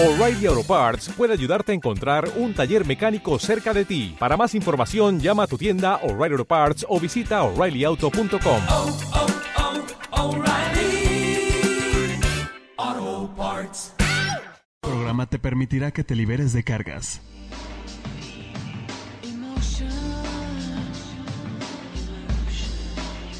O'Reilly Auto Parts puede ayudarte a encontrar un taller mecánico cerca de ti. Para más información, llama a tu tienda O'Reilly Auto Parts o visita oreillyauto.com. oh, oh, Parts. El programa te permitirá que te liberes de cargas.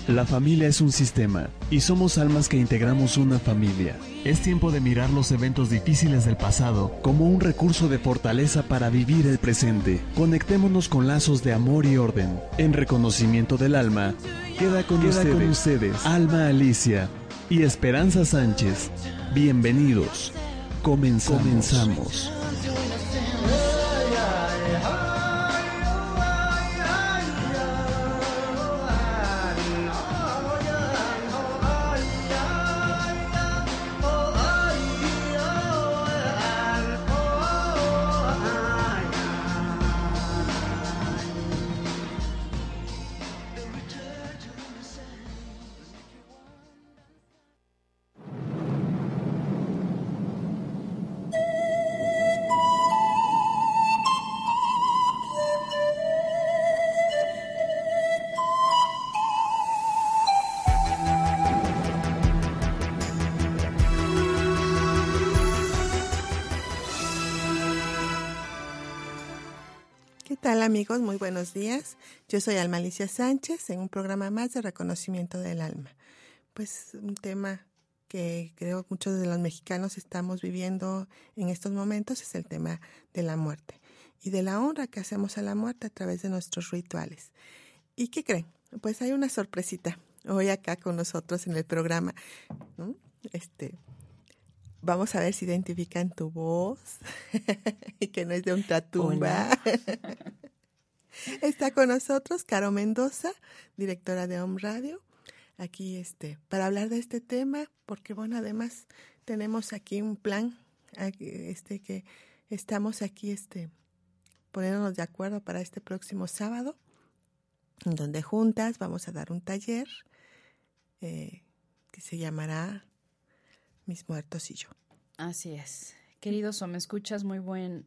La familia es un sistema y somos almas que integramos una familia. Es tiempo de mirar los eventos difíciles del pasado como un recurso de fortaleza para vivir el presente. Conectémonos con lazos de amor y orden. En reconocimiento del alma, queda con, ustedes, con ustedes Alma Alicia y Esperanza Sánchez. Bienvenidos. Comenzamos. Comenzamos. Amigos? Muy buenos días. Yo soy Alma Alicia Sánchez en un programa más de reconocimiento del alma. Pues un tema que creo muchos de los mexicanos estamos viviendo en estos momentos es el tema de la muerte y de la honra que hacemos a la muerte a través de nuestros rituales. ¿Y qué creen? Pues hay una sorpresita hoy acá con nosotros en el programa. ¿no? Este, Vamos a ver si identifican tu voz y que no es de un tatumba. Está con nosotros Caro Mendoza, directora de Home Radio, aquí este, para hablar de este tema, porque bueno, además tenemos aquí un plan, este que estamos aquí este poniéndonos de acuerdo para este próximo sábado, donde juntas vamos a dar un taller eh, que se llamará mis muertos y yo. Así es. Queridos o me escuchas, muy buen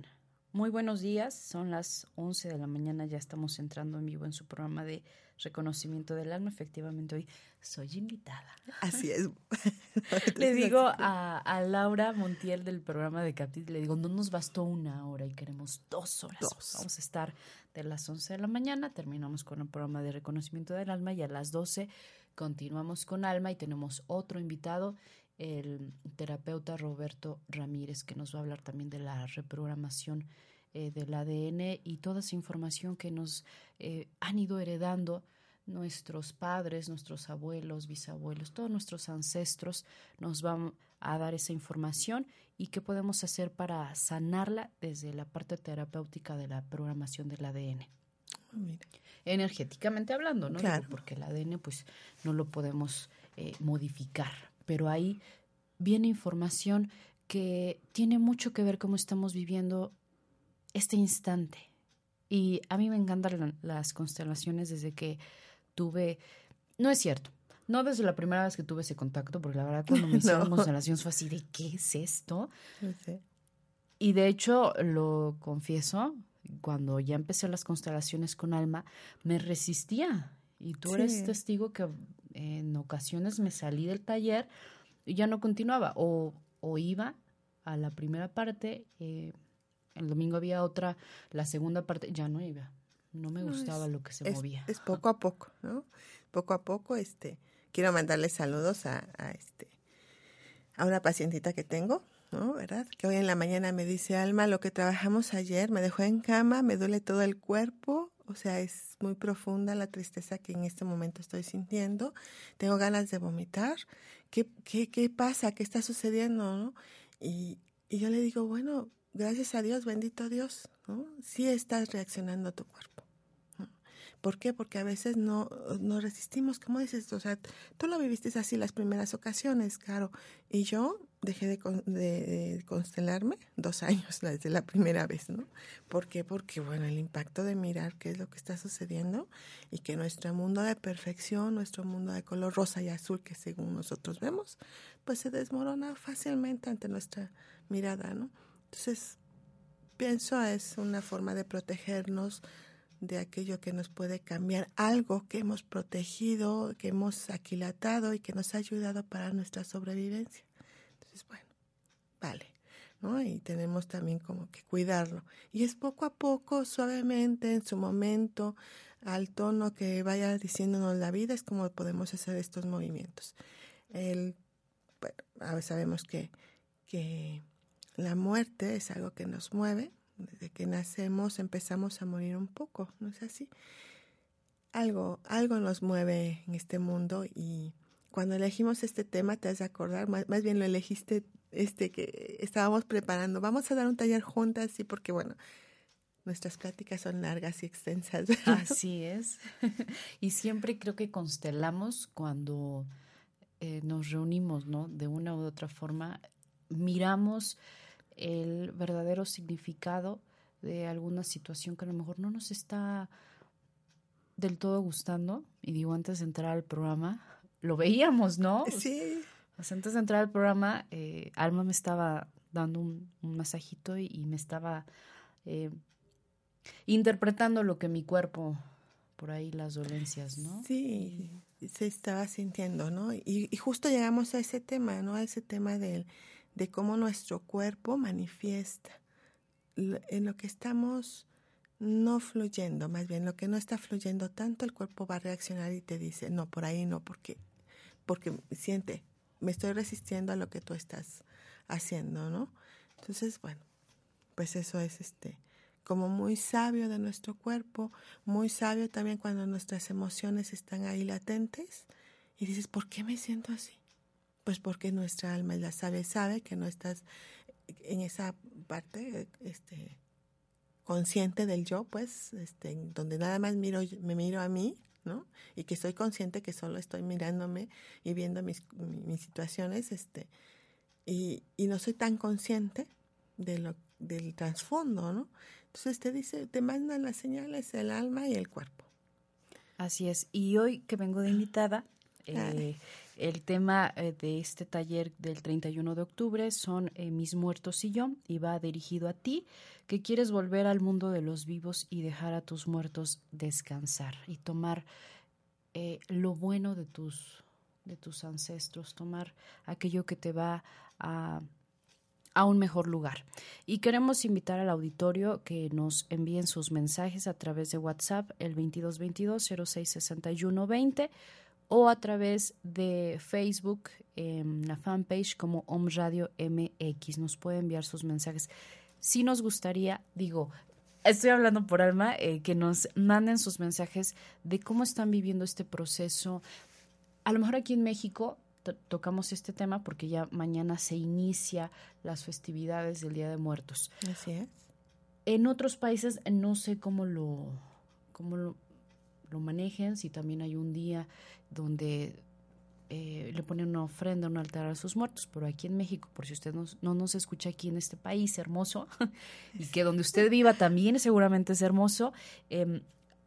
muy buenos días. Son las 11 de la mañana, ya estamos entrando en vivo en su programa de reconocimiento del alma. Efectivamente, hoy soy invitada. Así es. le digo a, a, Laura Montiel del programa de Capit, le digo, no nos bastó una hora y queremos dos horas. Dos. Vamos a estar de las 11 de la mañana, terminamos con el programa de reconocimiento del alma y a las 12 continuamos con alma y tenemos otro invitado el terapeuta Roberto Ramírez, que nos va a hablar también de la reprogramación eh, del ADN y toda esa información que nos eh, han ido heredando nuestros padres, nuestros abuelos, bisabuelos, todos nuestros ancestros nos van a dar esa información y qué podemos hacer para sanarla desde la parte terapéutica de la programación del ADN. Mira. Energéticamente hablando, ¿no? Claro. Porque el ADN pues no lo podemos eh, modificar, pero ahí viene información que tiene mucho que ver cómo estamos viviendo este instante. Y a mí me encantan las constelaciones desde que tuve, no es cierto, no desde la primera vez que tuve ese contacto, porque la verdad cuando me hicieron No. constelaciones fue así de, ¿qué es esto? No sé. Y de hecho, lo confieso, cuando ya empecé las constelaciones con alma, me resistía. Y tú eres testigo que en ocasiones me salí del taller y ya no continuaba. O, o iba a la primera parte, eh, el domingo había otra, la segunda parte, ya no iba. No me No, gustaba es- lo que se es, movía. es poco a poco, ¿no? Poco a poco, este, quiero mandarle saludos a, a este, a una pacientita que tengo, ¿no? ¿Verdad? Que hoy en la mañana me dice, Alma, lo que trabajamos ayer me dejó en cama, me duele todo el cuerpo, o sea, es muy profunda la tristeza que en este momento estoy sintiendo, tengo ganas de vomitar, ¿qué, qué, qué pasa? ¿Qué está sucediendo? Y, y yo le digo, bueno, gracias a Dios, bendito Dios, ¿no? Sí estás reaccionando a tu cuerpo. ¿Por qué? Porque a veces no, no resistimos, como dices, o sea, tú lo viviste así las primeras ocasiones, Caro, y yo dejé de, con- de- de constelarme dos años desde la primera vez, ¿no? ¿Por qué? Porque, bueno, el impacto de mirar qué es lo que está sucediendo y que nuestro mundo de perfección, nuestro mundo de color rosa y azul que según nosotros vemos, pues se desmorona fácilmente ante nuestra mirada, ¿no? Entonces, pienso es una forma de protegernos de aquello que nos puede cambiar, algo que hemos protegido, que hemos aquilatado y que nos ha ayudado para nuestra sobrevivencia. Entonces, bueno, vale. ¿no? Y tenemos también como que cuidarlo. Y es poco a poco, suavemente, en su momento, al tono que vaya diciéndonos la vida, es como podemos hacer estos movimientos. El, bueno, sabemos que, que la muerte es algo que nos mueve. Desde que nacemos empezamos a morir un poco, ¿no es así? Algo, algo nos mueve en este mundo y cuando elegimos este tema, te has de acordar, más, bien lo elegiste este que estábamos preparando. Vamos a dar un taller juntas, sí, porque bueno, nuestras pláticas son largas y extensas. Así es. y siempre creo que constelamos cuando eh, nos reunimos, ¿no? De una u otra forma, miramos el verdadero significado de alguna situación que a lo mejor no nos está del todo gustando. Y digo, antes de entrar al programa, lo veíamos, ¿no? Sí antes de entrar al programa, eh, Alma me estaba dando un, masajito y, me estaba eh, interpretando lo que mi cuerpo, por ahí las dolencias, ¿no? Sí, se estaba sintiendo, ¿no? Y, y, justo llegamos a ese tema, ¿no? A ese tema de, de cómo nuestro cuerpo manifiesta en lo que estamos no fluyendo, más bien lo que no está fluyendo tanto, el cuerpo va a reaccionar y te dice, no, por ahí no, porque, porque siente, me estoy resistiendo a lo que tú estás haciendo, ¿no? Entonces, bueno, pues eso es este como muy sabio de nuestro cuerpo, muy sabio también cuando nuestras emociones están ahí latentes y dices, ¿por qué me siento así? Pues porque nuestra alma la sabe, sabe que no estás en esa parte este consciente del yo, pues, este, donde nada más miro, me miro a mí, ¿no? Y que estoy consciente que solo estoy mirándome y viendo mis, mis situaciones, este, y, y, no soy tan consciente de lo, del trasfondo, ¿no? Entonces te dice, te mandan las señales el alma y el cuerpo. Así es. Y hoy que vengo de invitada, eh, el tema eh, de este taller del 31 de octubre son eh, Mis muertos y yo, y va dirigido a ti, que quieres volver al mundo de los vivos y dejar a tus muertos descansar y tomar lo bueno de tus, de tus ancestros, tomar aquello que te va a a un mejor lugar. Y queremos invitar al auditorio que nos envíen sus mensajes a través de WhatsApp el 2222 066120 o a través de Facebook en la fanpage como Om Radio MX. Nos puede enviar sus mensajes. Si nos gustaría, digo, estoy hablando por alma, eh, que nos manden sus mensajes de cómo están viviendo este proceso. A lo mejor aquí en México tocamos este tema porque ya mañana se inicia las festividades del Día de Muertos. Así es. En otros países no sé cómo lo, cómo lo, lo manejen, si también hay un día donde eh, le ponen una ofrenda, un altar a sus muertos, pero aquí en México, por si usted no, no nos escucha aquí en este país hermoso, y que donde usted viva también seguramente es hermoso, eh,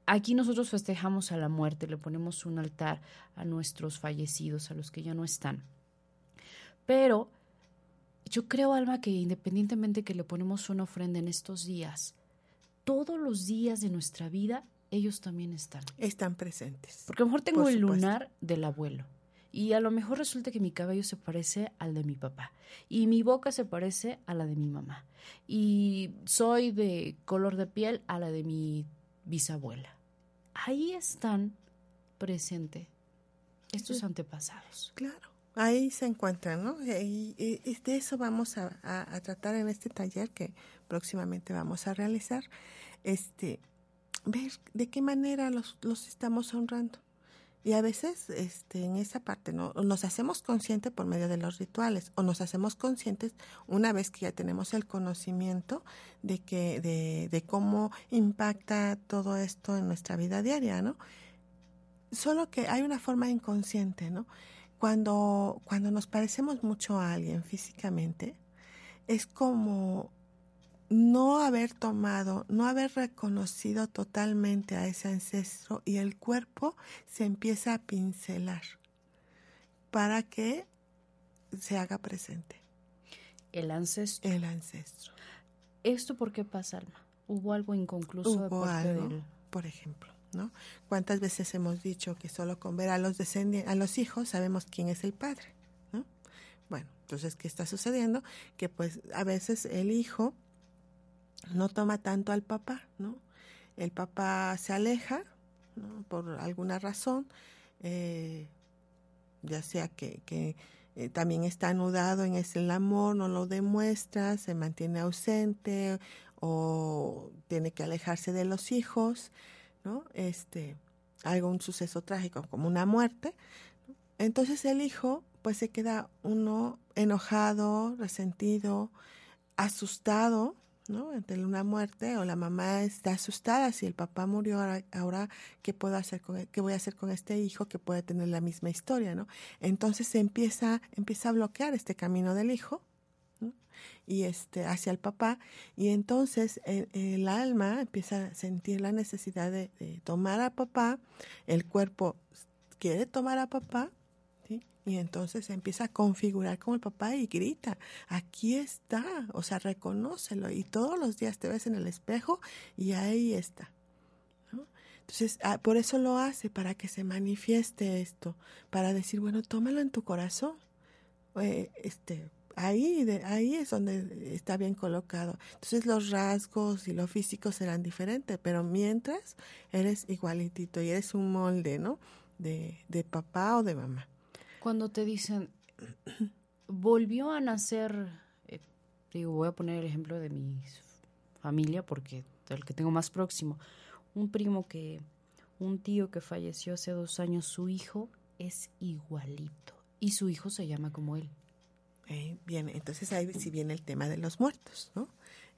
aquí nosotros festejamos a la muerte, le ponemos un altar a nuestros fallecidos, a los que ya no están. Pero yo creo, Alma, que independientemente que le ponemos una ofrenda en estos días, todos los días de nuestra vida ellos también están. Están presentes. Porque a lo mejor tengo el lunar del abuelo. Y a lo mejor resulta que mi cabello se parece al de mi papá. Y mi boca se parece a la de mi mamá. Y soy de color de piel a la de mi bisabuela. Ahí están presentes estos antepasados. Claro, ahí se encuentran, ¿no? Y, de eso vamos a, a, tratar en este taller que próximamente vamos a realizar. Este, ver de qué manera los, los estamos honrando. Y a veces este, en esa parte ¿no? nos hacemos conscientes por medio de los rituales o nos hacemos conscientes una vez que ya tenemos el conocimiento de, que, de, de cómo impacta todo esto en nuestra vida diaria, ¿no? Solo que hay una forma inconsciente, ¿no? Cuando, cuando nos parecemos mucho a alguien físicamente, es como no haber tomado, no haber reconocido totalmente a ese ancestro y el cuerpo se empieza a pincelar para que se haga presente. El ancestro. El ancestro. ¿Esto por qué pasa, Alma? ¿Hubo algo inconcluso Hubo algo, del- por ejemplo, ¿no? ¿Cuántas veces hemos dicho que solo con ver a los descendientes, a los hijos sabemos quién es el padre, ¿no? Bueno, entonces qué está sucediendo que pues a veces el hijo no toma tanto al papá, ¿no? El papá se aleja. Por alguna razón, eh, ya sea que, que eh, también está anudado en ese el amor, no lo demuestra, se mantiene ausente o tiene que alejarse de los hijos, ¿no? Este, algún suceso trágico como una muerte. Entonces el hijo pues se queda uno enojado, resentido, asustado, ¿no? Ante una muerte o la mamá está asustada si el papá murió ahora, ahora qué puedo hacer e- qué voy a hacer con este hijo que puede tener la misma historia, ¿no? Entonces se empieza empieza a bloquear este camino del hijo y este hacia el papá y entonces el, el alma empieza a sentir la necesidad de tomar a papá, el cuerpo quiere tomar a papá Y entonces se empieza a configurar como el papá y grita, aquí está, o sea, reconócelo. Y todos los días te ves en el espejo y ahí está. Entonces, ah, por eso lo hace, para que se manifieste esto, para decir, bueno, tómalo en tu corazón. Eh, este, ahí, de, ahí es donde está bien colocado. Entonces los rasgos y lo físico serán diferentes, pero mientras eres igualitito y eres un molde, ¿no? De, de papá o de mamá. Cuando te dicen, volvió a nacer, eh, digo, voy a poner el ejemplo de mi familia porque el que tengo más próximo, un primo que, un tío que falleció hace dos años, su hijo es igualito y su hijo se llama como él. Eh, bien, entonces ahí sí viene el tema de los muertos, ¿no?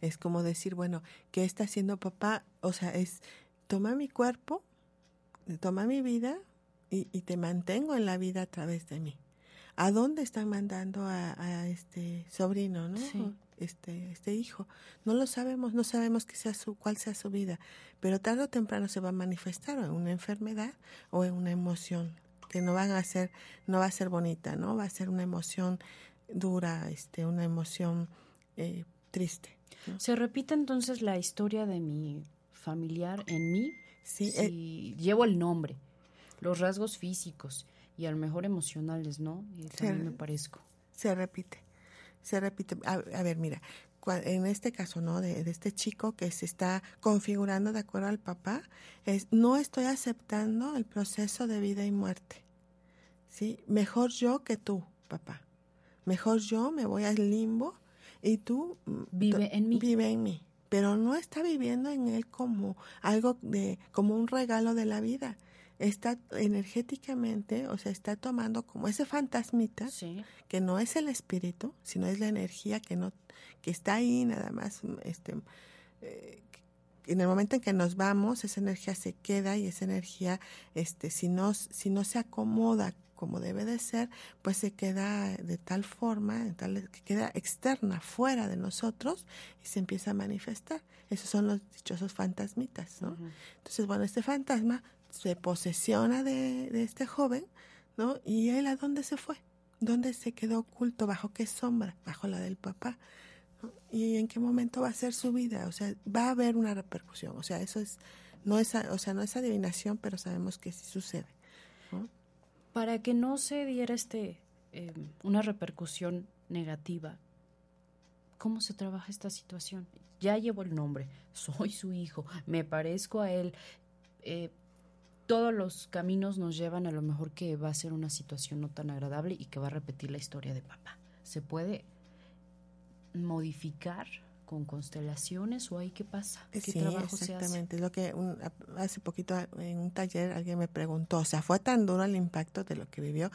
Es como decir, bueno, ¿qué está haciendo papá? O sea, es, toma mi cuerpo, toma mi vida y, y te mantengo en la vida a través de mí. ¿A dónde están mandando a, a este sobrino, no? Sí. Este, este hijo. No lo sabemos, no sabemos que sea su, cuál sea su vida, pero tarde o temprano se va a manifestar o en una enfermedad o en una emoción que no van a ser, no va a ser bonita, ¿no? Va a ser una emoción dura, este, una emoción eh, triste. ¿no? Se repite entonces la historia de mi familiar en mí Sí, eh, si llevo el nombre, los rasgos físicos y a lo mejor emocionales, ¿no? Y también me parezco. se repite, se repite. A, a ver, mira, en este caso, ¿no? De, de este chico que se está configurando de acuerdo al papá, es no estoy aceptando el proceso de vida y muerte. ¿Sí? Mejor yo que tú, papá. Mejor yo me voy al limbo y tú mm, Vive en mí. Vive en mí. Pero no está viviendo en él como algo de, como un regalo de la vida. Está energéticamente, o sea, está tomando como ese fantasmita Sí. que no es el espíritu, sino es la energía que no que está ahí nada más este eh, en el momento en que nos vamos esa energía se queda y esa energía este si no si no se acomoda como debe de ser pues se queda de tal forma de tal que queda externa fuera de nosotros y se empieza a manifestar esos son los dichosos fantasmitas no Ujú. entonces bueno este fantasma se posesiona de, de este joven no y él a dónde se fue ¿Dónde se quedó oculto? ¿Bajo qué sombra? Bajo la del papá. ¿no? ¿Y en qué momento va a ser su vida? O sea, va a haber una repercusión. O sea, eso es, no es, o sea, no es adivinación, pero sabemos que sí sucede. Para que no se diera este eh, una repercusión negativa, ¿cómo se trabaja esta situación? Ya llevo el nombre, soy su hijo, me parezco a él. eh, todos los caminos nos llevan a lo mejor que va a ser una situación no tan agradable y que va a repetir la historia de papá. ¿Se puede modificar con constelaciones o ahí qué pasa? ¿Qué Sí, trabajo se hace? exactamente. Es lo que un- hace poquito en un taller alguien me preguntó, o sea, fue tan duro el impacto de lo que vivió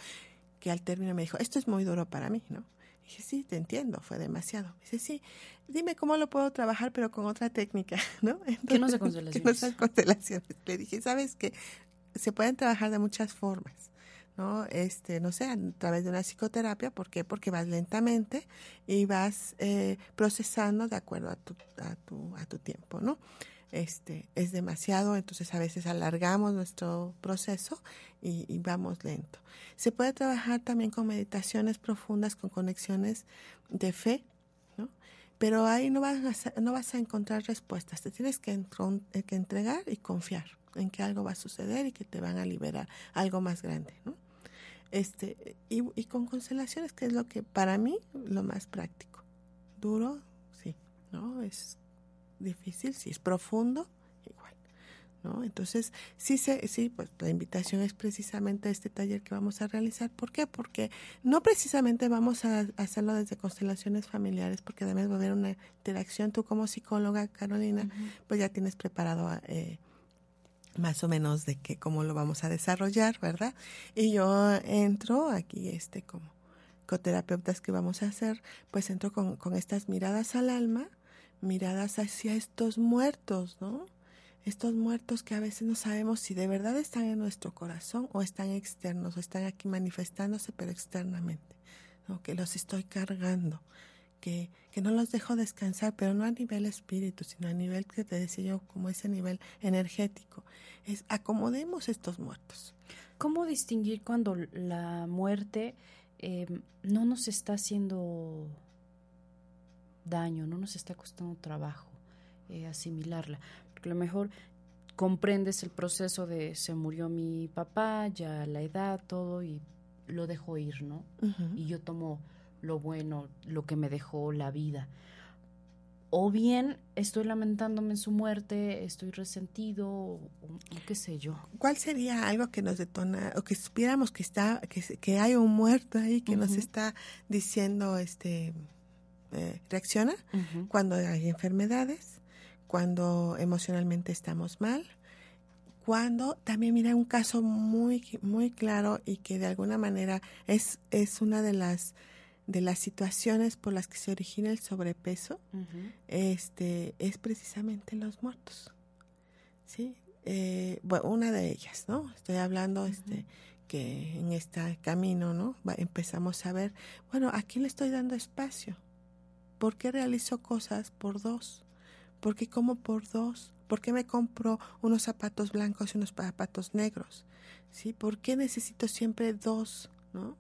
que al término me dijo, esto es muy duro para mí, ¿no? Dije, sí, te entiendo, fue demasiado. Dice, sí, dime cómo lo puedo trabajar, pero con otra técnica, ¿no? ¿Qué no sé Que no constelaciones? sean constelaciones. Le dije, sabes que se pueden trabajar de muchas formas, ¿no? Este, no sé, a través de una psicoterapia, ¿por qué? Porque vas lentamente y vas eh, procesando de acuerdo a tu, a tu, a tu tiempo, ¿no? Este, es demasiado, entonces a veces alargamos nuestro proceso y, vamos lento. Se puede trabajar también con meditaciones profundas, con conexiones de fe, ¿no? pero ahí no vas a, no vas a encontrar respuestas, te tienes que, eh, que entregar y confiar en que algo va a suceder y que te van a liberar algo más grande, ¿no? Este, y, y con constelaciones, que es lo que para mí lo más práctico. Duro, sí, ¿no? Es difícil, sí, es profundo, igual. ¿No? Entonces, sí, se, sí, pues la invitación es precisamente a este taller que vamos a realizar. ¿Por qué? Porque no precisamente vamos a hacerlo desde constelaciones familiares, porque además va a haber una interacción. Tú como psicóloga, Carolina, pues ya tienes preparado eh, más o menos de que cómo lo vamos a desarrollar, ¿verdad? Y yo entro aquí, este, como coterapeutas que vamos a hacer, pues entro con, con estas miradas al alma, miradas hacia estos muertos, ¿no? Estos muertos que a veces no sabemos si de verdad están en nuestro corazón o están externos, o están aquí manifestándose, pero externamente, ¿no? Que los estoy cargando, que, que no los dejo descansar, pero no a nivel espíritu, sino a nivel que te decía yo, como ese nivel energético. Es acomodemos estos muertos. ¿Cómo distinguir cuando la muerte eh, no nos está haciendo daño, no nos está costando trabajo eh, asimilarla? Porque a lo mejor comprendes el proceso de se murió mi papá, ya la edad, todo, y lo dejo ir, ¿no? Y yo tomo lo bueno, lo que me dejó la vida. O bien estoy lamentándome en su muerte, estoy resentido, o, o qué sé yo. ¿Cuál sería algo que nos detona o que supiéramos que está que, que hay un muerto ahí que nos está diciendo este eh, reacciona cuando hay enfermedades, cuando emocionalmente estamos mal, cuando también mira un caso muy muy claro y que de alguna manera es es una de las de las situaciones por las que se origina el sobrepeso este es precisamente los muertos sí Eh, bueno una de ellas no estoy hablando este que en este camino no Va- empezamos a ver bueno a quién le estoy dando espacio por qué realizo cosas por dos por qué como por dos por qué me compro unos zapatos blancos y unos zapatos negros sí por qué necesito siempre dos no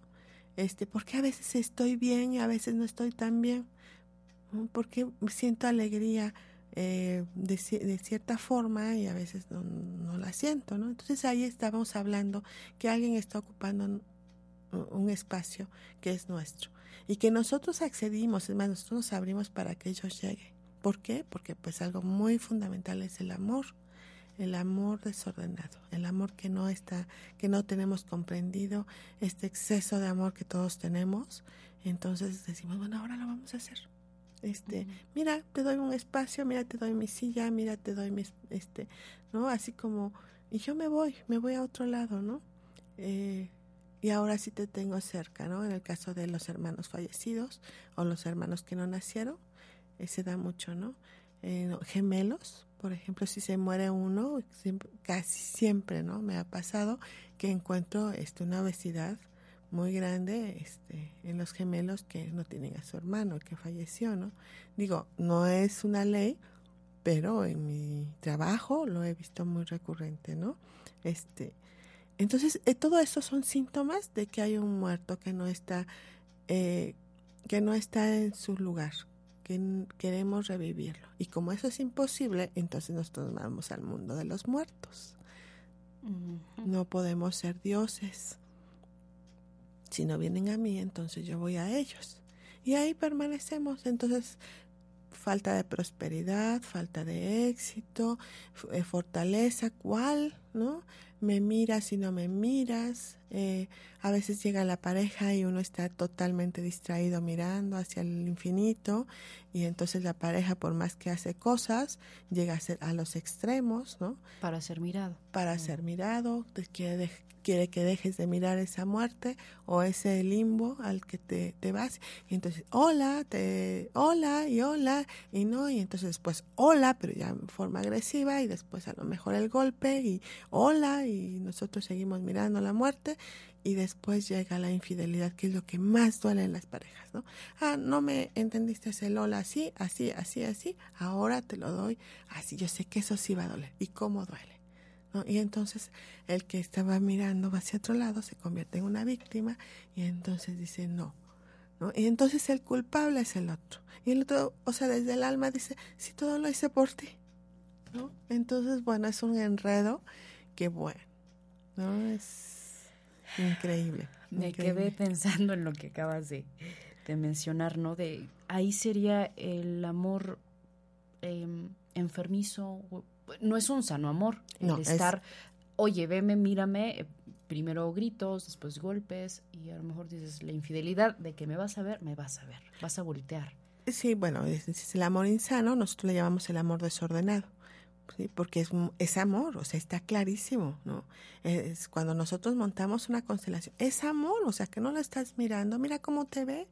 este por qué a veces estoy bien y a veces no estoy tan bien ¿no? porque siento alegría eh, de, ci- de cierta forma y a veces no, la siento, ¿no? Entonces ahí estábamos hablando que alguien está ocupando un espacio que es nuestro y que nosotros accedimos, es más, nosotros nos abrimos para que ellos lleguen. ¿Por qué? Porque pues algo muy fundamental es el amor, el amor desordenado, el amor que no está, que no tenemos comprendido, este exceso de amor que todos tenemos. Entonces decimos, bueno, ahora lo vamos a hacer. Este, mira, te doy un espacio, mira, te doy mi silla, mira, te doy mis, este, ¿no? Así como, y yo me voy, me voy a otro lado, ¿no? Eh, y ahora sí te tengo cerca, ¿no? En el caso de los hermanos fallecidos o los hermanos que no nacieron, eh, se da mucho, ¿no? Eh, no, gemelos, por ejemplo, si se muere uno, siempre- casi siempre, ¿no? Me ha pasado que encuentro este, una obesidad muy grande este, en los gemelos que no tienen a su hermano que falleció, ¿no? Digo, no es una ley, pero en mi trabajo lo he visto muy recurrente, ¿no? Este, entonces, eh, todo eso son síntomas de que hay un muerto que no está, eh, que no está en su lugar, que queremos revivirlo. Y como eso es imposible, entonces nosotros vamos al mundo de los muertos. No podemos ser dioses. Si no vienen a mí, entonces yo voy a ellos. Y ahí permanecemos. Entonces, falta de prosperidad, falta de éxito, eh, fortaleza, ¿cuál? ¿No? Me miras y no me miras. Eh, a veces llega la pareja y uno está totalmente distraído mirando hacia el infinito y entonces la pareja por más que hace cosas llega a, ser, a los extremos, ¿no? Para ser mirado. para ser mirado, te quiere, quiere que dejes de mirar esa muerte o ese limbo al que te, te vas. Y entonces, hola, te, hola y hola, y no, y entonces después, hola, pero ya en forma agresiva, y después a lo mejor el golpe, y hola, y nosotros seguimos mirando la muerte, y después llega la infidelidad, que es lo que más duele en las parejas, ¿no? Ah, no me entendiste el hola así, así, así, así, ahora te lo doy así, yo sé que eso sí va a doler, y cómo duele. ¿no? Y entonces el que estaba mirando hacia otro lado se convierte en una víctima y entonces dice, no, ¿no? Y entonces el culpable es el otro. Y el otro, o sea, desde el alma dice, si todo lo hice por ti, ¿no? Entonces, bueno, es un enredo que bueno, ¿no? Es increíble. Me increíble. quedé pensando en lo que acabas de, de mencionar, ¿no? De ahí sería el amor em, enfermizo. No es un sano amor. El No, es- estar, oye, veme, mírame, eh, primero gritos, después golpes, y a lo mejor dices la infidelidad de que me vas a ver, me vas a ver, vas a voltear. Sí, bueno, es, es el amor insano, nosotros le llamamos el amor desordenado, ¿sí? porque es, es amor, o sea, está clarísimo, ¿no? Es cuando nosotros montamos una constelación, es amor, o sea, que no lo estás mirando, mira cómo te ve.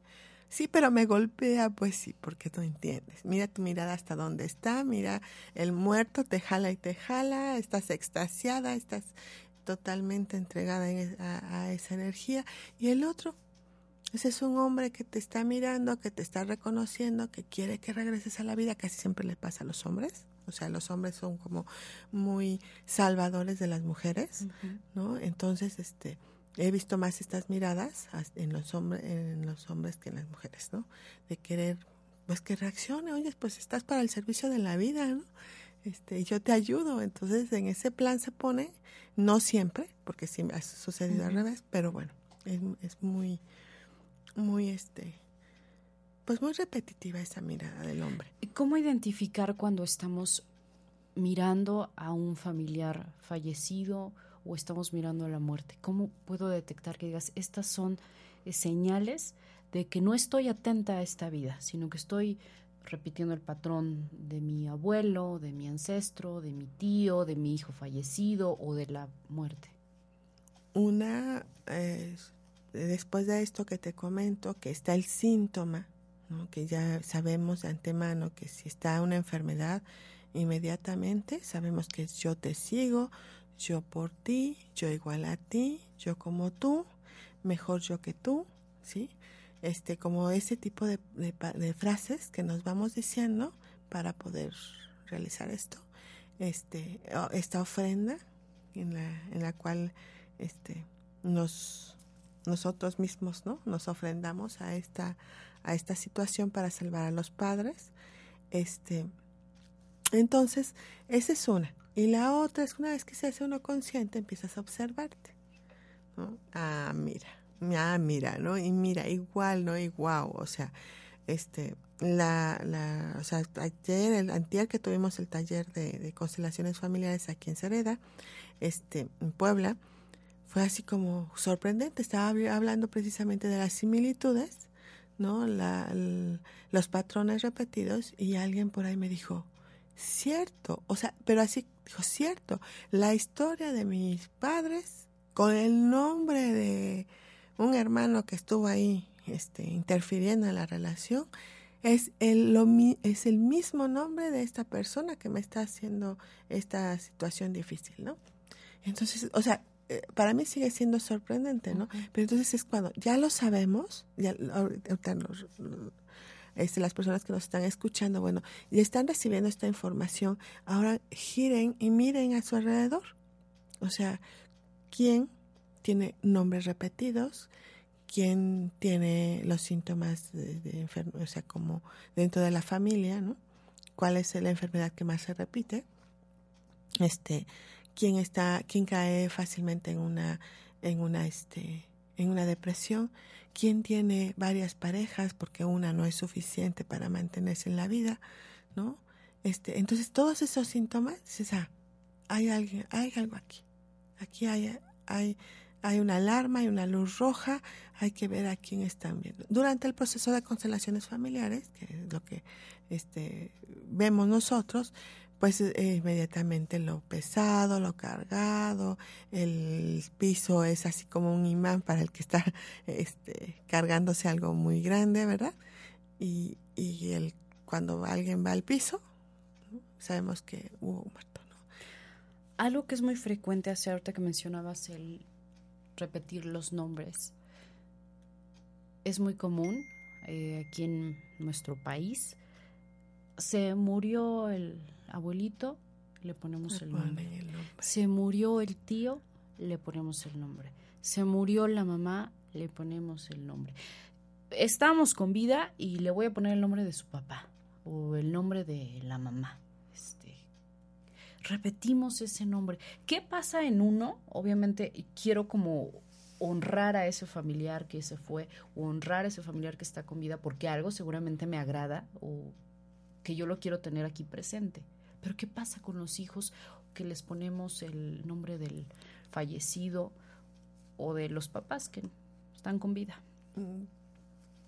Sí, pero me golpea, pues sí, porque no entiendes. Mira tu mirada hasta dónde está, mira el muerto te jala y te jala, estás extasiada, estás totalmente entregada a- a esa energía. Y el otro, ese es un hombre que te está mirando, que te está reconociendo, que quiere que regreses a la vida. Casi siempre le pasa a los hombres. O sea, los hombres son como muy salvadores de las mujeres, ¿no? Entonces, este, he visto más estas miradas as- en los hombres, en los hombres que en las mujeres, ¿no? De querer, pues que reaccione. Oye, pues estás para el servicio de la vida, ¿no? Este, y yo te ayudo. Entonces, en ese plan se pone, no siempre, porque sí me ha sucedido al revés, pero bueno, es, es muy muy este pues muy repetitiva esa mirada del hombre. ¿Y ¿Cómo identificar cuando estamos mirando a un familiar fallecido o estamos mirando a la muerte? ¿Cómo puedo detectar que digas, estas son eh, señales de que no estoy atenta a esta vida, sino que estoy repitiendo el patrón de mi abuelo, de mi ancestro, de mi tío, de mi hijo fallecido o de la muerte? Una eh, después de esto que te comento que está el síntoma, que ya sabemos de antemano que si está una enfermedad inmediatamente sabemos que yo te sigo, yo por ti, yo igual a ti, yo como tú, mejor yo que tú, ¿sí? Este, como ese tipo de, de de frases que nos vamos diciendo para poder realizar esto. Este, esta ofrenda en la, en la cual este, nos, nosotros mismos ¿no? nos ofrendamos a esta, a esta situación para salvar a los padres. Este, entonces, esa es una. Y la otra es una vez que se hace uno consciente, empiezas a observarte. Ah, mira, ah, mira, ¿no? Y mira, igual, ¿no? Wow, o sea, este, la, la, o sea, ayer, el antier que tuvimos el taller de, de constelaciones familiares aquí en Cereda, este, en Puebla, fue así como sorprendente. Estaba habl- hablando precisamente de las similitudes, ¿no? La, los patrones repetidos y alguien por ahí me dijo, cierto, o sea, pero así dijo, cierto, la historia de mis padres con el nombre de un hermano que estuvo ahí este, interfiriendo en la relación, es el, es el mismo nombre de esta persona que me está haciendo esta situación difícil, ¿no? Entonces, o sea, eh, para mí sigue siendo sorprendente, ¿no? Pero entonces es cuando ya lo sabemos, ya ahorita ahorita los- los- este, las personas que nos están escuchando, bueno, y están recibiendo esta información, ahora giren y miren a su alrededor. O sea, ¿quién tiene nombres repetidos? ¿Quién tiene los síntomas de, de enfermedad? O sea, como dentro de la familia, ¿no? ¿Cuál es la enfermedad que más se repite? Este, quién está, cae fácilmente en una, en una, este, en una depresión, quién tiene varias parejas porque una no es suficiente para mantenerse en la vida, ¿no? Este, entonces todos esos síntomas, dices, ah, hay alguien, hay algo aquí, aquí hay, hay, hay una alarma, hay una luz roja, hay que ver a quién están viendo. Durante el proceso de constelaciones familiares, que es lo que este, vemos nosotros, pues eh, inmediatamente lo pesado, lo cargado, el piso es así como un imán para el que está este, cargándose algo muy grande, ¿verdad? Y, y el, cuando alguien va al piso, sabemos que hubo muerto, ¿no? Algo que es muy frecuente hacer ahorita que mencionabas el repetir los nombres. Es muy común eh, aquí en nuestro país. Se murió el abuelito, le ponemos el Ponen nombre. el nombre. Se murió el tío, le ponemos el nombre. Se murió la mamá, le ponemos el nombre. estamos con vida y le voy a poner el nombre de su papá o el nombre de la mamá. Este, repetimos ese nombre. ¿Qué pasa en uno? Obviamente quiero como honrar a ese familiar que se fue, o honrar a ese familiar que está con vida, porque algo seguramente me agrada o que yo lo quiero tener aquí presente. Pero ¿qué pasa con los hijos que les ponemos el nombre del fallecido o de los papás que están con vida? Mm,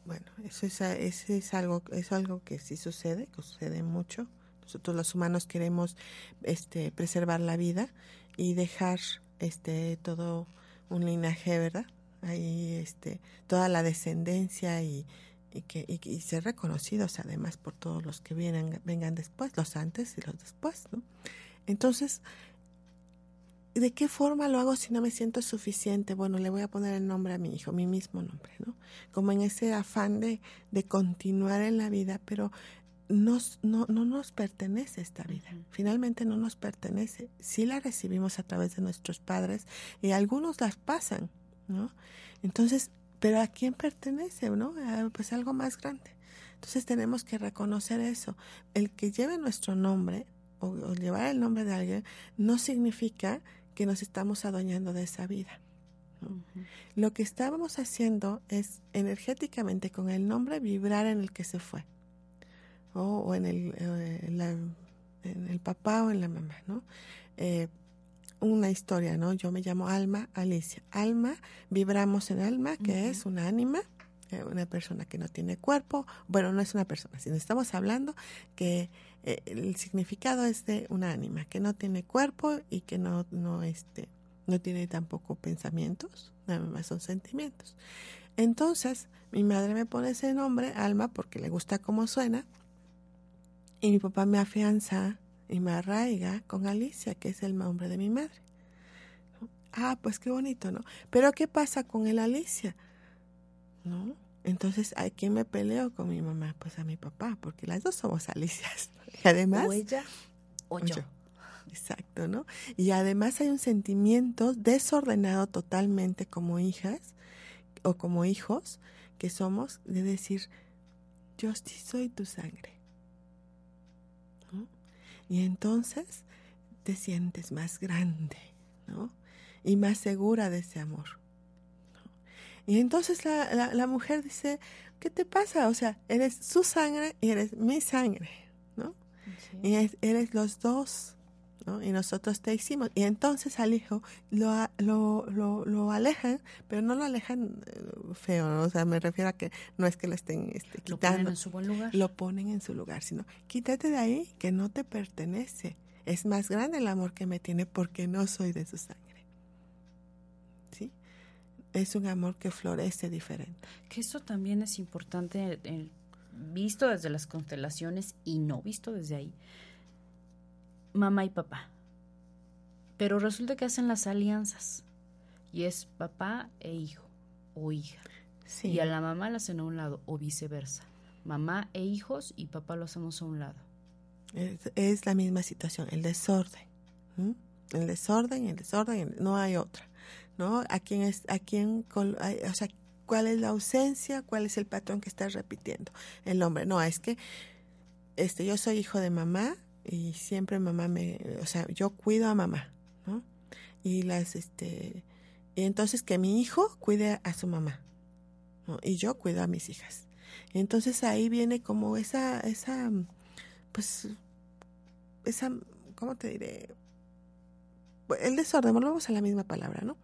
Bueno, eso es, algo, es algo que sí sucede, que sucede mucho. Nosotros los humanos queremos este, preservar la vida y dejar este todo un linaje, ¿verdad? Ahí este, toda la descendencia y, y que y, y ser reconocidos además por todos los que vienen, vengan después, los antes y los después, ¿no? Entonces, ¿de qué forma lo hago si no me siento suficiente? Bueno, le voy a poner el nombre a mi hijo, mi mismo nombre, ¿no? Como en ese afán de, de continuar en la vida, pero nos, no, no nos pertenece esta vida. Finalmente no nos pertenece. Sí la recibimos a través de nuestros padres y algunos las pasan, ¿no? Entonces, pero ¿a quién pertenece, no? A, pues algo más grande. Entonces tenemos que reconocer eso. El que lleve nuestro nombre o, o llevar el nombre de alguien no significa que nos estamos adueñando de esa vida. Lo que estábamos haciendo es energéticamente con el nombre vibrar en el que se fue. O, o en, el, eh, en la- en el papá o en la mamá, ¿no? Eh, una historia, ¿no? Yo me llamo Alma Alicia. Alma, vibramos en alma, que es una ánima, eh, una persona que no tiene cuerpo. Bueno, no es una persona, sino estamos hablando que eh, el significado es de una ánima, que no tiene cuerpo y que no, no, este, no tiene tampoco pensamientos, nada más son sentimientos. Entonces, mi madre me pone ese nombre, Alma, porque le gusta cómo suena, y mi papá me afianza y me arraiga con Alicia, que es el nombre de mi madre. Ah, pues qué bonito, ¿no? Pero ¿qué pasa con el Alicia? ¿No? Entonces, ¿a quién me peleo con mi mamá? Pues a mi papá, porque las dos somos Alicias. Y además, O ella o yo. yo. Exacto, ¿no? Y además hay un sentimiento desordenado totalmente como hijas o como hijos que somos de decir, yo sí soy tu sangre. Y entonces te sientes más grande, ¿no? Y más segura de ese amor. ¿no? Y entonces la, la, la mujer dice, ¿qué te pasa? O sea, eres su sangre y eres mi sangre, ¿no? Sí. Y es- eres los dos, ¿no? Y nosotros te hicimos. Y entonces al hijo lo, lo, lo, lo alejan, pero no lo alejan eh, feo, ¿no? O sea, me refiero a que no es que lo estén este, Lo ponen quitando, en su buen lugar. lo ponen en su lugar, sino quítate de ahí que no te pertenece. Es más grande el amor que me tiene porque no soy de su sangre. ¿Sí? Es un amor que florece diferente. Que eso también es importante, visto desde las constelaciones y no visto desde ahí. Mamá y papá. Pero resulta que hacen las alianzas. Y es papá e hijo o hija. Sí. Y a la mamá la hacen a un lado o viceversa. Mamá e hijos y papá lo hacemos a un lado. Es, es la misma situación, el desorden. El desorden, el desorden, no hay otra. ¿No? ¿A quién es, a quién, o sea, cuál es la ausencia, cuál es el patrón que estás repitiendo? El hombre, no, es que este, yo soy hijo de mamá y siempre mamá me, o sea, yo cuido a mamá, ¿no? Y las, este, y entonces que mi hijo cuide a su mamá, ¿no? Y yo cuido a mis hijas. Entonces ahí viene como esa, esa, pues, esa, ¿cómo te diré? El desorden, volvemos a la misma palabra, ¿no?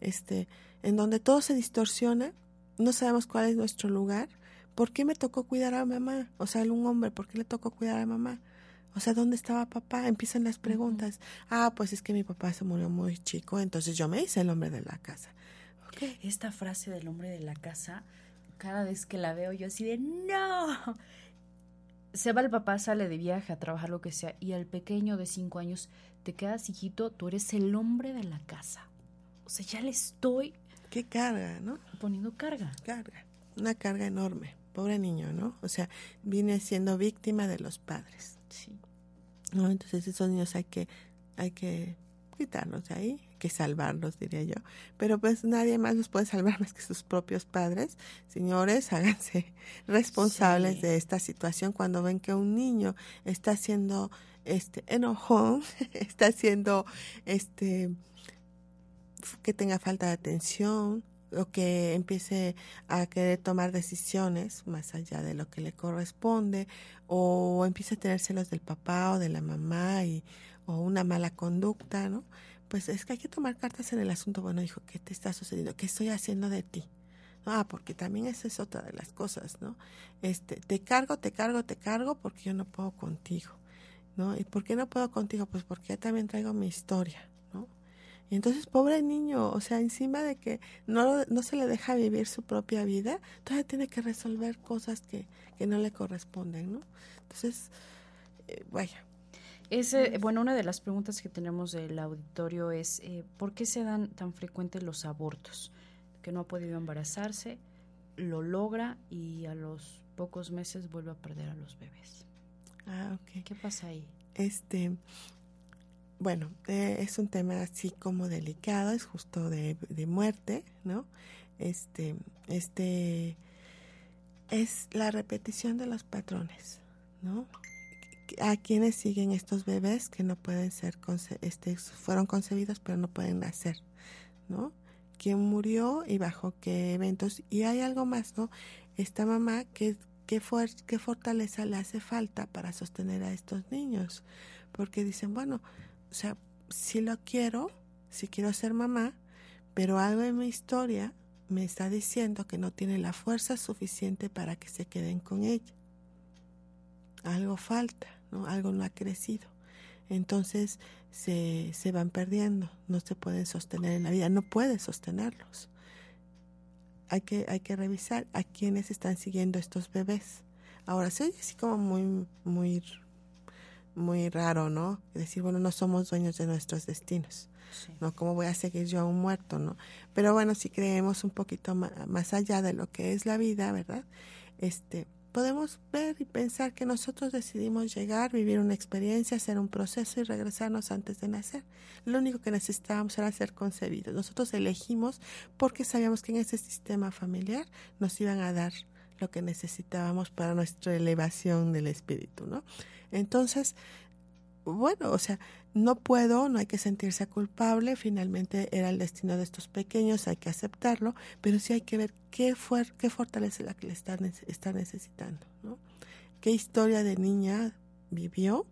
Este, en donde todo se distorsiona, no sabemos cuál es nuestro lugar. ¿Por qué me tocó cuidar a mamá? O sea, un hombre, ¿por qué le tocó cuidar a mamá? O sea, ¿dónde estaba papá? Empiezan las preguntas. Ah, pues es que mi papá se murió muy chico, entonces yo me hice el hombre de la casa. Ok. Esta frase del hombre de la casa, cada vez que la veo yo así de no. Se va el papá, sale de viaje a trabajar lo que sea, y al pequeño de cinco años, te quedas hijito, tú eres el hombre de la casa. O sea, ya le estoy Qué carga, ¿no? poniendo carga. Carga. Una carga enorme. Pobre niño, ¿no? O sea, viene siendo víctima de los padres. ¿No? Entonces esos niños hay que, hay que quitarlos de ahí, que salvarlos, diría yo. Pero pues nadie más los puede salvar más que sus propios padres. Señores, háganse responsables Sí. de esta situación cuando ven que un niño está haciendo este enojón, está haciendo este que tenga falta de atención o que empiece a querer tomar decisiones más allá de lo que le corresponde o empiece a tener celos del papá o de la mamá y o una mala conducta, ¿no? Pues es que hay que tomar cartas en el asunto. Bueno, hijo, ¿qué te está sucediendo? ¿Qué estoy haciendo de ti? Ah, porque también esa es otra de las cosas, ¿no? Este, te cargo, te cargo, te cargo porque yo no puedo contigo, ¿no? ¿Y por qué no puedo contigo? Pues porque yo también traigo mi historia, entonces, pobre niño, o sea, encima de que no, no se le deja vivir su propia vida, todavía tiene que resolver cosas que, que no le corresponden, ¿no? Entonces, eh, vaya, Ese, bueno, una de las preguntas que tenemos del auditorio es eh, ¿por qué se dan tan frecuentes los abortos? Que no ha podido embarazarse, lo logra y a los pocos meses vuelve a perder a los bebés. ah, ok. ¿Qué pasa ahí? Este, bueno, eh, es un tema así como delicado, es justo de, de muerte, ¿no? Este, este, es la repetición de los patrones, ¿no? A quienes siguen estos bebés que no pueden ser, este, fueron concebidos pero no pueden nacer, ¿no? ¿Quién murió y bajo qué eventos? Y hay algo más, ¿no? Esta mamá, ¿qué, qué, qué fortaleza le hace falta para sostener a estos niños? Porque dicen, bueno, o sea, si lo quiero, si quiero ser mamá, pero algo en mi historia me está diciendo que no tiene la fuerza suficiente para que se queden con ella. Algo falta, ¿no? Algo no ha crecido. Entonces se, se van perdiendo, no se pueden sostener en la vida, no puedes sostenerlos. Hay que, hay que revisar a quienes están siguiendo estos bebés. Ahora, se oye así como muy, muy, muy raro, ¿no? Decir, bueno, no somos dueños de nuestros destinos. Sí. ¿no? ¿Cómo voy a seguir yo a un muerto, no? Pero bueno, si creemos un poquito más allá de lo que es la vida, ¿verdad? Este, podemos ver y pensar que nosotros decidimos llegar, vivir una experiencia, hacer un proceso y regresarnos antes de nacer. Lo único que necesitábamos era ser concebidos. Nosotros elegimos porque sabíamos que en ese sistema familiar nos iban a dar lo que necesitábamos para nuestra elevación del espíritu, ¿no? Entonces, bueno, o sea, no puedo, no hay que sentirse culpable, finalmente era el destino de estos pequeños, hay que aceptarlo, pero sí hay que ver qué, fue, qué fortaleza la que le está necesitando, ¿no? ¿Qué historia de niña vivió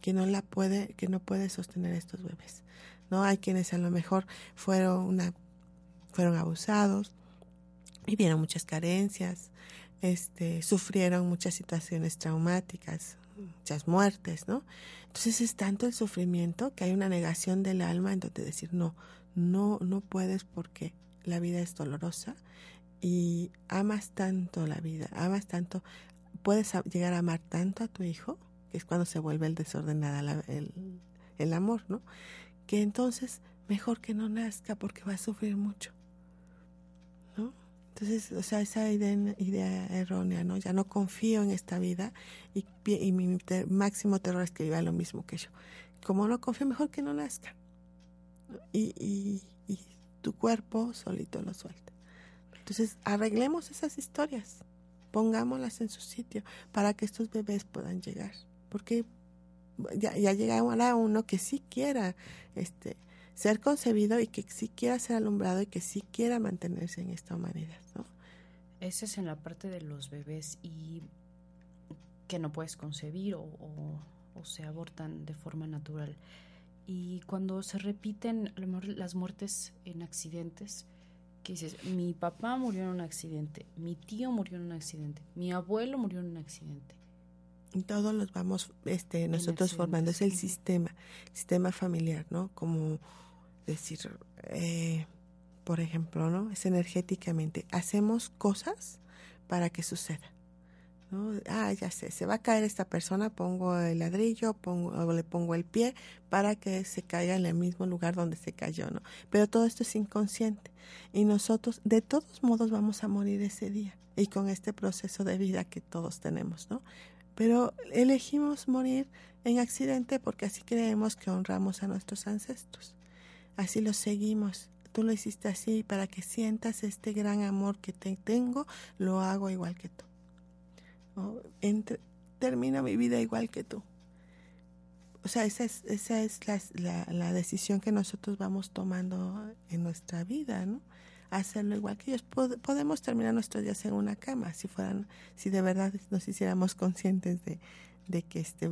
que no la puede, que no puede sostener estos bebés? ¿No? Hay quienes a lo mejor fueron una, fueron abusados, vivieron muchas carencias, este, sufrieron muchas situaciones traumáticas, muchas muertes, ¿no? Entonces es tanto el sufrimiento que hay una negación del alma en donde decir no, no, no puedes porque la vida es dolorosa y amas tanto la vida, amas tanto, puedes llegar a amar tanto a tu hijo, que es cuando se vuelve el desordenada el, el amor, ¿no? Que entonces mejor que no nazca porque va a sufrir mucho. Entonces, o sea, esa idea, idea errónea, ¿no? Ya no confío en esta vida y, y mi máximo terror es que viva lo mismo que yo. Como no confío, mejor que no nazca. Y, y, y tu cuerpo solito lo suelta. Entonces, arreglemos esas historias, pongámoslas en su sitio para que estos bebés puedan llegar. Porque ya, ya llegará uno que sí quiera este, ser concebido y que sí quiera ser alumbrado y que sí quiera mantenerse en esta humanidad, ¿no? Ese es en la parte de los bebés y que no puedes concebir o, o- o se abortan de forma natural. Y cuando se repiten las muertes en accidentes, que dices, mi papá murió en un accidente, mi tío murió en un accidente, mi abuelo murió en un accidente. Y todos los vamos, este, nosotros formando, es el sistema, sistema familiar, ¿no? Como decir, eh, por ejemplo, ¿no? Es energéticamente, hacemos cosas para que suceda, ¿no? Ah, ya sé, se va a caer esta persona, pongo el ladrillo, pongo, o le pongo el pie para que se caiga en el mismo lugar donde se cayó, ¿no? Pero todo esto es inconsciente y nosotros de todos modos vamos a morir ese día y con este proceso de vida que todos tenemos, ¿no? pero elegimos morir en accidente porque así creemos que honramos a nuestros ancestros. Así los seguimos. Tú lo hiciste así para que sientas este gran amor que te tengo, lo hago igual que tú. Termino mi vida igual que tú. O sea, esa es, esa es la, la- decisión que nosotros vamos tomando en nuestra vida, ¿no? Hacerlo igual que ellos. Pod- podemos terminar nuestros días en una cama, si fueran, si de verdad nos hiciéramos conscientes de, de que este,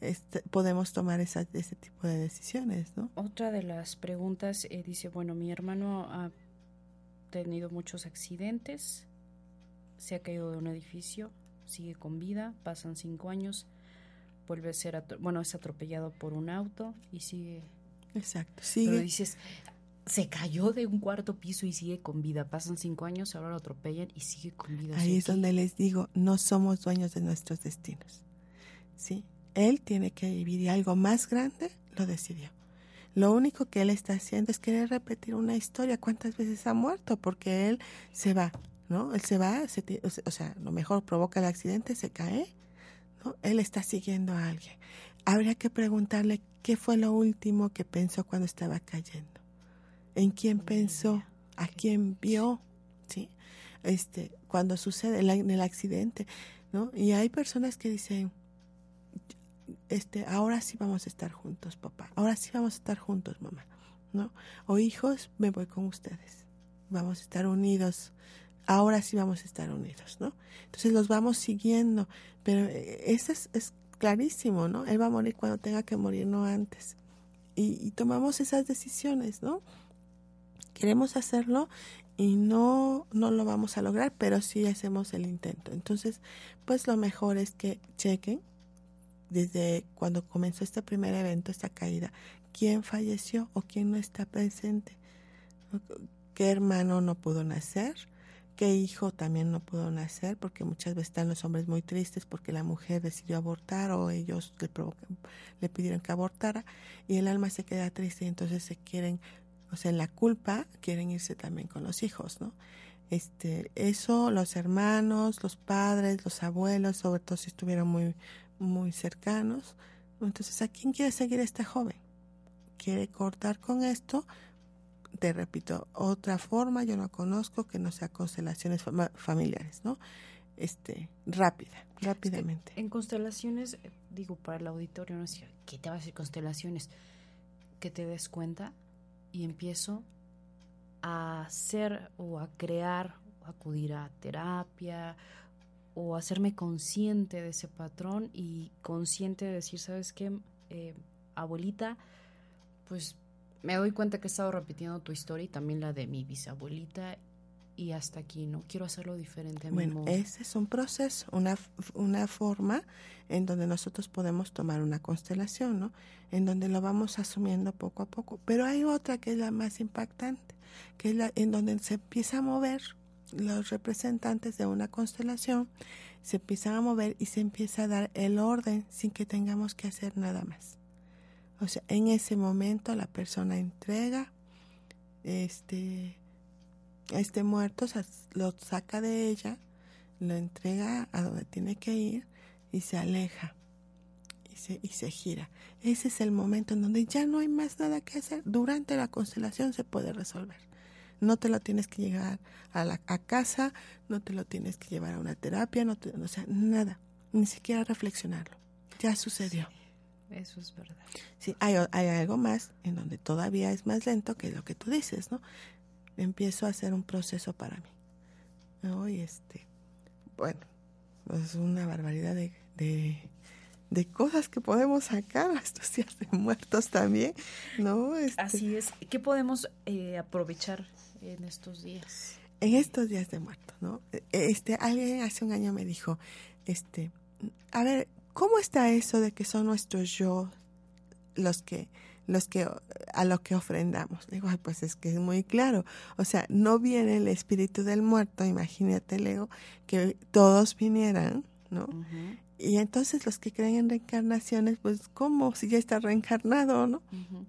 este, podemos tomar esa, ese tipo de decisiones, ¿no? Otra de las preguntas eh, dice, bueno, mi hermano ha tenido muchos accidentes, se ha caído de un edificio, sigue con vida, pasan cinco años, vuelve a ser, bueno, es atropellado por un auto y sigue, Exacto. pero Sigue. dices, se cayó de un cuarto piso y sigue con vida, pasan cinco años, ahora lo atropellan y sigue con vida. Ahí es ¿qué- donde les digo, no somos dueños de nuestros destinos. ¿Sí? Él tiene que vivir y algo más grande lo decidió. Lo único que él está haciendo es querer repetir una historia. ¿Cuántas veces ha muerto? Porque él se va, ¿no? Él se va, se o sea- lo mejor provoca el accidente, se cae, ¿no? Él está siguiendo a alguien. Habría que preguntarle qué fue lo último que pensó cuando estaba cayendo. ¿En quién pensó? ¿A quién vio? ¿Sí? Este, cuando sucede el, en el accidente, ¿no? Y hay personas que dicen, este, ahora sí vamos a estar juntos, papá. Ahora sí vamos a estar juntos, mamá, ¿no? O hijos, me voy con ustedes. Vamos a estar unidos. Ahora sí vamos a estar unidos, ¿no? Entonces los vamos siguiendo, pero eh, eso es, es clarísimo, ¿no? Él va a morir cuando tenga que morir, no antes. Y, y tomamos esas decisiones, ¿no? Queremos hacerlo y no, no lo vamos a lograr, pero sí hacemos el intento. Entonces, pues lo mejor es que chequen desde cuando comenzó este primer evento, esta caída, quién falleció o quién no está presente, qué hermano no pudo nacer, qué hijo también no pudo nacer, porque muchas veces están los hombres muy tristes porque la mujer decidió abortar o ellos le, provocan, le pidieron que abortara y el alma se queda triste y entonces se quieren, o sea, en la culpa quieren irse también con los hijos, ¿no? Este, eso, los hermanos, los padres, los abuelos, sobre todo si estuvieron muy, muy cercanos. Entonces, ¿a quién quiere seguir este joven? ¿Quiere cortar con esto? Te repito, otra forma yo no conozco que no sea constelaciones familiares, ¿no? Este, rápida, rápidamente. En constelaciones, eh, digo, para el auditorio, no sé, ¿qué te va a decir constelaciones? Que te des cuenta y empiezo a hacer o a crear, o acudir a terapia o hacerme consciente de ese patrón y consciente de decir, ¿sabes qué? Eh, abuelita, pues me doy cuenta que he estado repitiendo tu historia y también la de mi bisabuelita y hasta aquí, ¿no? Quiero hacerlo diferente a mi Bueno, ese es un proceso, una, una forma en donde nosotros podemos tomar una constelación, ¿no? En donde lo vamos asumiendo poco a poco. Pero hay otra que es la más impactante, que es la en donde se empieza a mover los representantes de una constelación, se empiezan a mover y se empieza a dar el orden sin que tengamos que hacer nada más. O sea, en ese momento la persona entrega este este muerto lo saca de ella, lo entrega a donde tiene que ir y se aleja y se, y se gira. Ese es el momento en donde ya no hay más nada que hacer. Durante la constelación se puede resolver. No te lo tienes que llevar a, la, a casa, no te lo tienes que llevar a una terapia, no te, o sea, nada, ni siquiera reflexionarlo. Ya sucedió. Eso es verdad. Sí, hay, hay algo más en donde todavía es más lento que lo que tú dices, ¿no? Empiezo a hacer un proceso para mí. ¿no? Y este, bueno, es una barbaridad de, de, de cosas que podemos sacar a estos días de muertos también, ¿no? Este, Así es. ¿Qué podemos eh, aprovechar en estos días? en estos días de muertos, ¿no? Este, alguien hace un año me dijo, este, a ver, ¿cómo está eso de que son nuestros yo los que los que a lo que ofrendamos? Digo, "Ay, pues es que es muy claro, o sea, no viene el espíritu del muerto, imagínate, Leo, que todos vinieran, ¿no? Y entonces los que creen en reencarnaciones, pues, ¿cómo? Si ya está reencarnado, ¿no?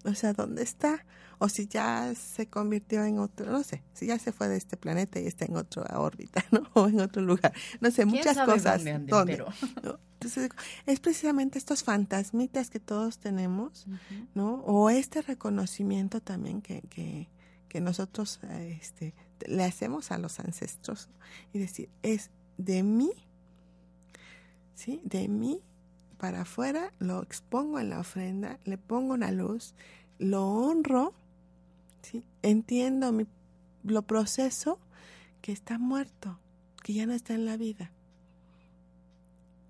O sea, ¿dónde está? O si ya se convirtió en otro, no sé, si ya se fue de este planeta y está en otra órbita, ¿no? O en otro lugar. No sé, ¿Quién muchas cosas. dónde anden, ¿Dónde? pero- ¿no? Entonces, es precisamente estos fantasmitas que todos tenemos, ¿no? O este reconocimiento también que, que, que nosotros este, le hacemos a los ancestros y decir, es de mí, ¿sí? De mí para afuera, lo expongo en la ofrenda, le pongo una luz, lo honro, ¿sí? Entiendo mi, lo proceso que está muerto, que ya no está en la vida.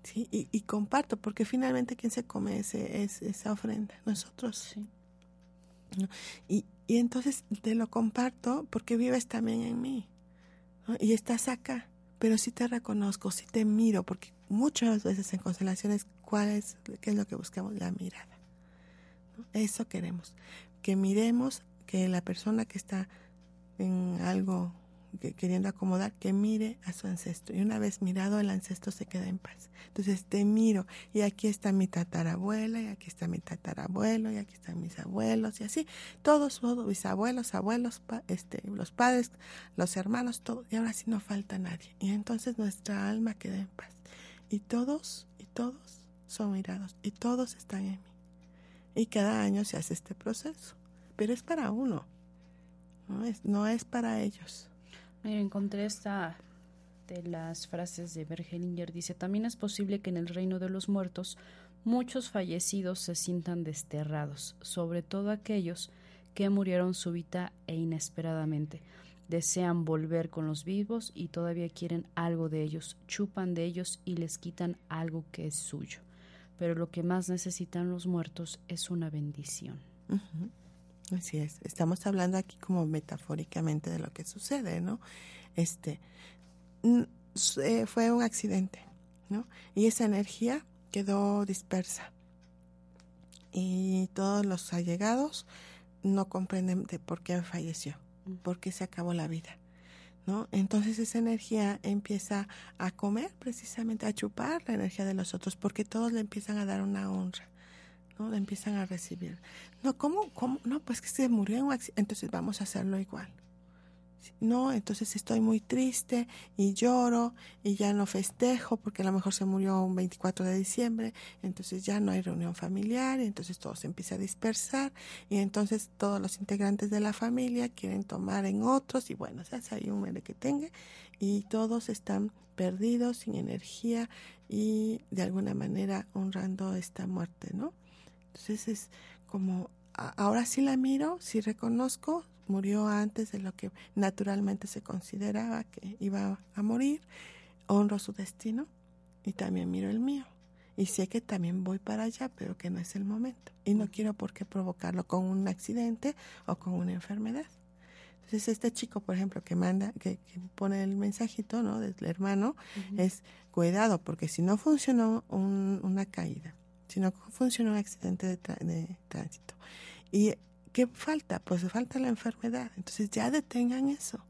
¿Sí? Y, y comparto, porque finalmente quien se come ese, es, esa ofrenda, nosotros. Sí. ¿no? Y, y entonces te lo comparto porque vives también en mí. ¿no? Y estás acá, pero sí te reconozco, sí te miro, porque muchas veces en constelaciones, ¿cuál es, qué es lo que buscamos? La mirada. Eso queremos. Que miremos que la persona que está en algo que, queriendo acomodar, que mire a su ancestro. Y una vez mirado, el ancestro se queda en paz. Entonces te miro y aquí está mi tatarabuela, y aquí está mi tatarabuelo, y aquí están mis abuelos, y así. Todos, todos mis abuelos, abuelos, pa, este, los padres, los hermanos, todo. Y ahora sí no falta nadie. Y entonces nuestra alma queda en paz. Y todos, y todos son mirados, y todos están en mí. Y cada año se hace este proceso. Pero es para uno. No es, no es para ellos. Mira, encontré esta de las frases de Bergelinger. Dice, también es posible que en el reino de los muertos muchos fallecidos se sientan desterrados, sobre todo aquellos que murieron súbita e inesperadamente. Desean volver con los vivos y todavía quieren algo de ellos, chupan de ellos y les quitan algo que es suyo. Pero lo que más necesitan los muertos es una bendición. Así es, estamos hablando aquí como metafóricamente de lo que sucede, ¿no? Este eh, fue un accidente, ¿no? Y esa energía quedó dispersa. Y todos los allegados no comprenden de por qué falleció, por qué se acabó la vida. ¿No? Entonces esa energía empieza a comer precisamente, a chupar la energía de los otros, porque todos le empiezan a dar una honra. Empiezan a recibir. No, ¿cómo? ¿Cómo? No, pues que se murió en un accidente, entonces vamos a hacerlo igual. No, entonces estoy muy triste y lloro y ya no festejo porque a lo mejor se murió un 24 de diciembre, entonces ya no hay reunión familiar y entonces todo se empieza a dispersar y entonces todos los integrantes de la familia quieren tomar en otros y bueno, se hace ahí un que tenga y todos están perdidos, sin energía y de alguna manera honrando esta muerte, ¿no? Entonces es como, ahora sí la miro, sí reconozco, murió antes de lo que naturalmente se consideraba que iba a morir, honro su destino y también miro el mío. Y sé que también voy para allá, pero que no es el momento. Y no quiero por qué provocarlo con un accidente o con una enfermedad. Entonces este chico, por ejemplo, que manda, que, que pone el mensajito, ¿no? Del hermano, uh -huh. es cuidado, porque si no funcionó un, una caída, si no funciona un accidente de, de tránsito. ¿Y qué falta? Pues falta la enfermedad. Entonces ya detengan eso.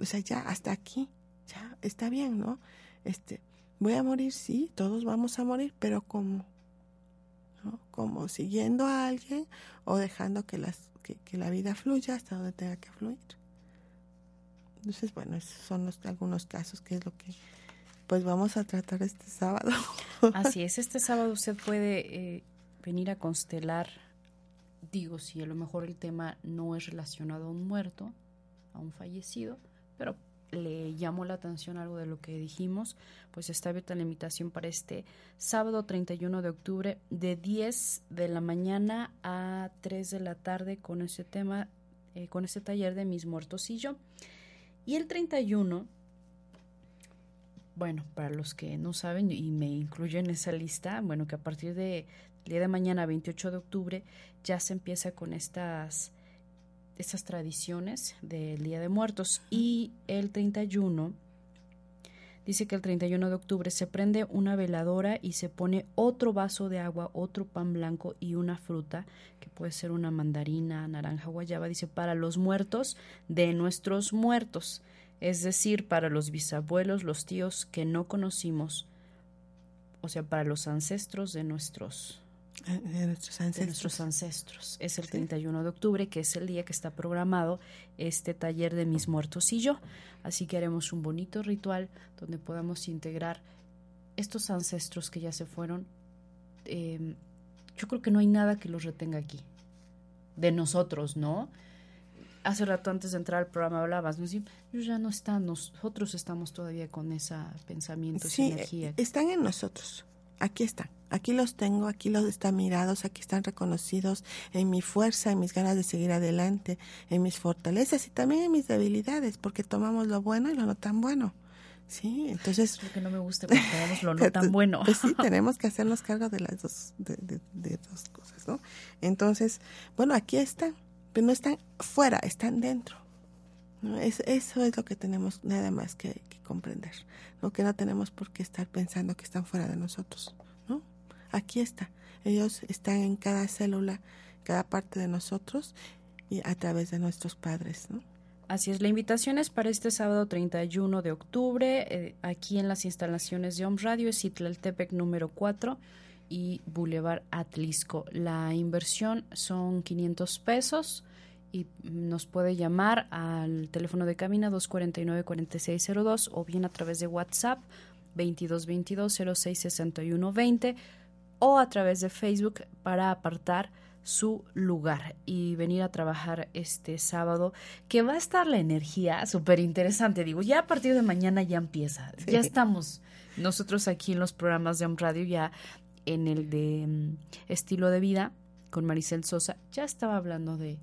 O sea, ya hasta aquí, ya está bien, ¿no? Este, voy a morir, sí, todos vamos a morir, pero ¿cómo? ¿No? Como siguiendo a alguien o dejando que, las, que, que la vida fluya hasta donde tenga que fluir. Entonces, bueno, esos son los, algunos casos que es lo que pues vamos a tratar este sábado. Así es, este sábado usted puede eh, venir a constelar, digo, si a lo mejor el tema no es relacionado a un muerto, a un fallecido, pero le llamó la atención algo de lo que dijimos, pues está abierta la invitación para este sábado 31 de octubre de 10 de la mañana a 3 de la tarde con este tema, eh, con este taller de mis muertos y yo. Y el 31 bueno, para los que no saben y me incluyen en esa lista, bueno, que a partir de el día de mañana, 28 de octubre, ya se empieza con estas, estas tradiciones del Día de Muertos. Y el 31, dice que el 31 de octubre se prende una veladora y se pone otro vaso de agua, otro pan blanco y una fruta, que puede ser una mandarina, naranja, guayaba, dice, para los muertos de nuestros muertos es decir, para los bisabuelos, los tíos que no conocimos, o sea, para los ancestros de nuestros, de nuestros ancestros. De nuestros ancestros. Es el ¿Sí? 31 de octubre, que es el día que está programado este taller de mis muertos y yo. Así que haremos un bonito ritual donde podamos integrar estos ancestros que ya se fueron, eh, yo creo que no hay nada que los retenga aquí, de nosotros, ¿no? Hace rato antes de entrar al programa hablabas, ¿no? Sí, ellos ya no están, nosotros estamos todavía con ese pensamiento, esa Sí, energía. están en nosotros. Aquí están. Aquí los tengo, aquí los están mirados, aquí están reconocidos en mi fuerza, en mis ganas de seguir adelante, en mis fortalezas y también en mis debilidades, porque tomamos lo bueno y lo no tan bueno. Sí, entonces Es que no me gusta cuando tenemos lo no tan bueno. Pues sí, tenemos que hacernos cargo de las dos, de, de- de dos cosas, ¿no? Entonces, bueno, aquí están, pero no están fuera, están dentro. eso es lo que tenemos nada más que, comprender, ¿no? Que no tenemos por qué estar pensando que están fuera de nosotros, ¿no? Aquí está. Ellos están en cada célula, cada parte de nosotros y a través de nuestros padres, ¿no? Así es, la invitación es para este sábado 31 de octubre, eh, aquí en las instalaciones de OM Radio, es Tepec número 4 y Boulevard Atlisco. La inversión son 500 pesos y nos puede llamar al teléfono de cabina 249-4602 o bien a través de WhatsApp 2222-066120 o a través de Facebook para apartar su lugar y venir a trabajar este sábado, que va a estar la energía súper interesante. Digo, ya a partir de mañana ya empieza. Sí. Ya estamos nosotros aquí en los programas de Om Radio, ya en el de mm, estilo de vida con Maricel Sosa, ya estaba hablando de,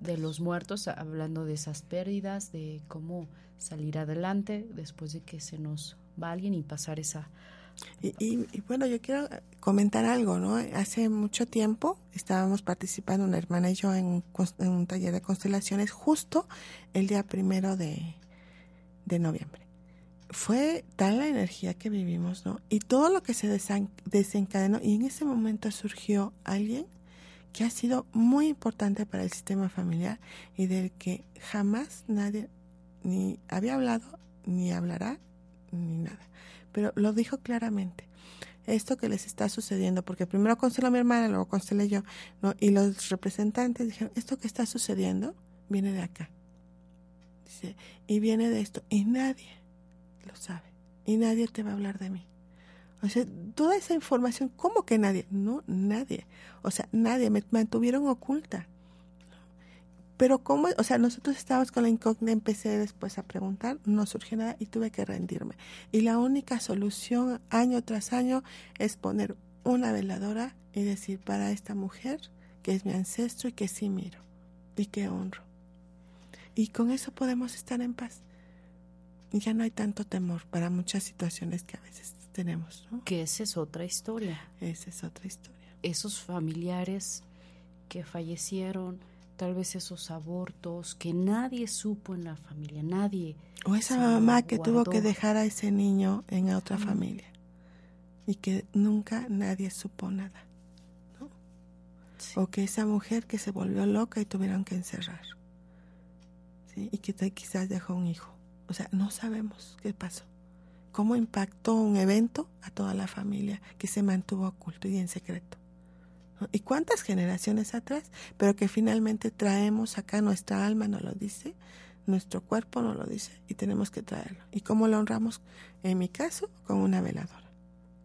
De los muertos, hablando de esas pérdidas, de cómo salir adelante después de que se nos va alguien y pasar esa... Y, y- y bueno, yo quiero comentar algo, ¿no? Hace mucho tiempo estábamos participando, una hermana y yo, en, en un taller de constelaciones justo el día primero de, de noviembre. Fue tal la energía que vivimos, ¿no? Y todo lo que se desencadenó, y en ese momento surgió alguien que ha sido muy importante para el sistema familiar y del que jamás nadie ni había hablado, ni hablará, ni nada pero lo dijo claramente. Esto que les está sucediendo, porque primero consteló mi hermana, luego constelé yo, ¿no? y los representantes dijeron, esto que está sucediendo viene de acá. Dice, y viene de esto, y nadie lo sabe, y nadie te va a hablar de mí. O sea, toda esa información, ¿cómo que nadie? No, nadie. O sea, nadie, me mantuvieron oculta. Pero cómo, o sea, nosotros estábamos con la incógnita, empecé después a preguntar, no surgió nada y tuve que rendirme. Y la única solución año tras año es poner una veladora y decir para esta mujer que es mi ancestro y que sí miro y que honro. Y con eso podemos estar en paz. Y ya no hay tanto temor para muchas situaciones que a veces tenemos, ¿no? Que esa es otra historia. Esa es otra historia. esos familiares que fallecieron, tal vez esos abortos que nadie supo en la familia, nadie. O esa mamá que tuvo que dejar a ese niño en otra familia y que nunca nadie supo nada. ¿no? Sí. O que esa mujer que se volvió loca y tuvieron que encerrar. ¿sí? Y que te- quizás dejó un hijo. O sea, no sabemos qué pasó. Cómo impactó un evento a toda la familia que se mantuvo oculto y en secreto. ¿Y cuántas generaciones atrás? Pero que finalmente traemos acá, nuestra alma nos lo dice, nuestro cuerpo nos lo dice y tenemos que traerlo. ¿Y cómo lo honramos? En mi caso, con una veladora.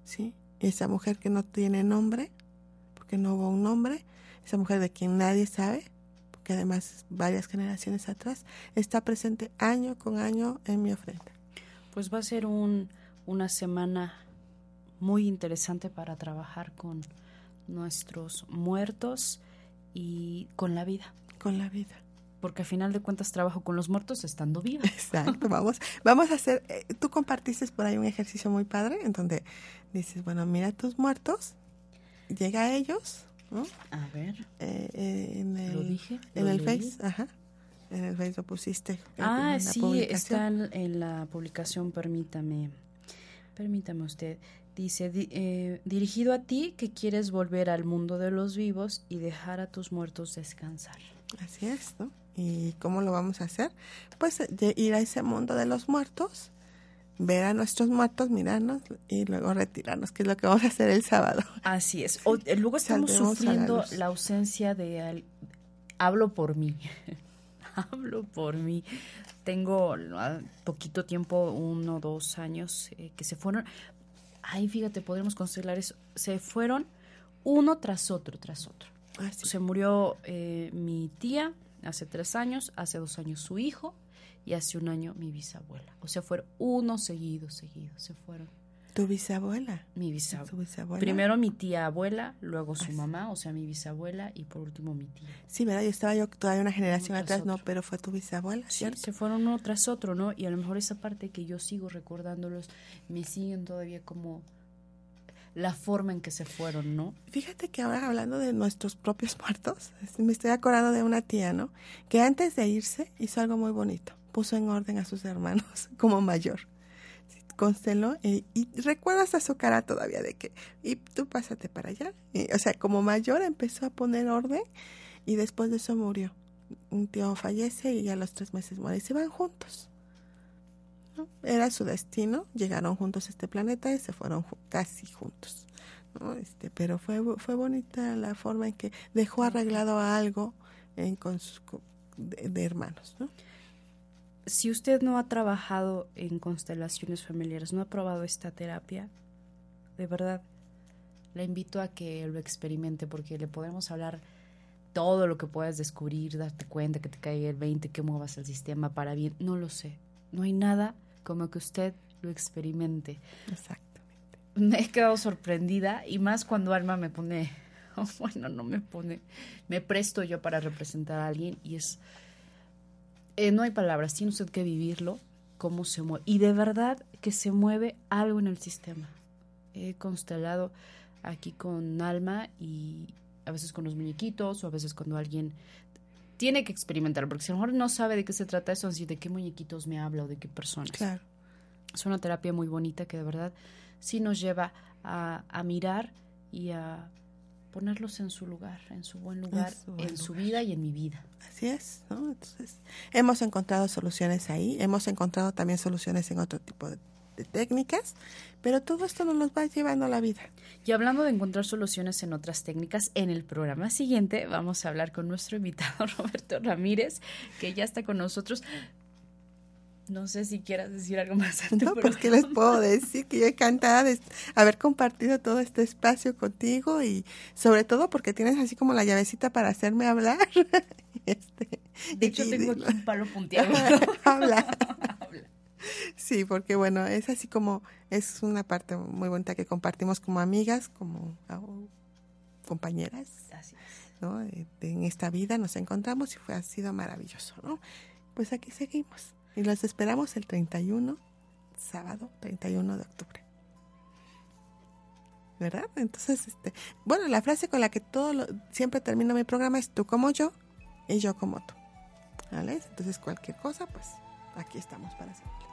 ¿sí? Y esa mujer que no tiene nombre, porque no hubo un nombre, esa mujer de quien nadie sabe, porque además varias generaciones atrás, está presente año con año en mi ofrenda. Pues va a ser un, una semana muy interesante para trabajar con nuestros muertos y con la vida. Con la vida. Porque al final de cuentas trabajo con los muertos estando viva. Exacto, vamos, vamos a hacer, eh, tú compartiste por ahí un ejercicio muy padre en donde dices, bueno, mira tus muertos, llega a ellos, ¿no? A ver, Eh, eh, en el, lo dije. en el leí. Face, ajá, en el Face lo pusiste. Ah, sí, está en, la publicación, permítame. Permítame usted. Dice, di- eh, dirigido a ti que quieres volver al mundo de los vivos y dejar a tus muertos descansar. Así es, ¿no? ¿Y cómo lo vamos a hacer? Pues de ir a ese mundo de los muertos, ver a nuestros muertos, mirarnos y luego retirarnos, que es lo que vamos a hacer el sábado. Así es. O- eh, luego estamos la sufriendo la, ausencia de... al- Hablo por mí. Hablo por mí. Tengo ah, poquito tiempo, uno o dos años, eh, que se fueron. Ay, fíjate, podemos constelar eso. Se fueron uno tras otro, tras otro. Ah, sí. Se murió eh, mi tía hace tres años, hace dos años su hijo y hace un año mi bisabuela. O sea, fueron uno seguido, seguido. Se fueron. Tu bisabuela. Mi Tu bisabuela. Primero mi tía abuela, luego su mamá, o sea, mi bisabuela, y por último mi tía. Sí, ¿verdad? Yo estaba yo todavía una generación atrás, no, pero fue tu bisabuela, Sí, ¿cierto? se fueron uno tras otro, ¿no? Y a lo mejor esa parte que yo sigo recordándolos me siguen todavía como la forma en que se fueron, ¿no? Fíjate que ahora hablando de nuestros propios muertos, me estoy acordando de una tía, ¿no? Que antes de irse hizo algo muy bonito. Puso en orden a sus hermanos como mayor. Consteló y, y recuerdas a su cara todavía de que, y tú pásate para allá. O sea, como mayor empezó a poner orden y después de eso murió. Un tío fallece y a los tres meses muere y se van juntos. Era su destino, llegaron juntos a este planeta y se fueron casi juntos. Este, pero fue, fue bonita la forma en que dejó arreglado algo en, con de, hermanos. ¿no? Si usted no ha trabajado en constelaciones familiares, no ha probado esta terapia, de verdad, le invito a que lo experimente porque le podemos hablar todo lo que puedas descubrir, darte cuenta, que te caiga el 20, que muevas el sistema para bien, no lo sé. No hay nada como que usted lo experimente. Exactamente. me he quedado sorprendida y más cuando Alma me pone, bueno, no me pone, me presto yo para representar a alguien y es, eh, no hay palabras, tiene usted que vivirlo, cómo se mueve. Y de verdad que se mueve algo en el sistema. He constelado aquí con Alma y a veces con los muñequitos o a veces cuando alguien tiene que experimentar, porque si a lo mejor no sabe de qué se trata eso, así de qué muñequitos me habla o de qué personas. Claro. Es una terapia muy bonita que de verdad sí nos lleva a, a mirar y a ponerlos en su lugar, en su buen lugar, su buen en su vida y en mi vida. Así es, ¿no? Entonces, hemos encontrado soluciones ahí, hemos encontrado también soluciones en otro tipo de, de técnicas, pero todo esto nos los va llevando a la vida. Y hablando de encontrar soluciones en otras técnicas, en el programa siguiente vamos a hablar con nuestro invitado Roberto Ramírez, que ya está con nosotros. No sé si quieras decir algo más. a tu No, pues, ¿qué les puedo decir? Que yo encantada de haber compartido todo este espacio contigo y sobre todo porque tienes así como la llavecita para hacerme hablar. Este, De hecho, y- tengo aquí un palo punteado. Habla. Habla. Sí, porque bueno, es así como, es una parte muy bonita que compartimos como amigas, como ah, compañeras, Así es. ¿no? De- en esta vida nos encontramos y fue, ha sido maravilloso, ¿no? Pues aquí seguimos y los esperamos el 31, sábado 31 de octubre. ¿Verdad? Entonces, este, bueno, la frase con la que todo lo- siempre termino mi programa es tú como yo y yo como tú. ¿Vale? Entonces, cualquier cosa, pues aquí estamos para servirles.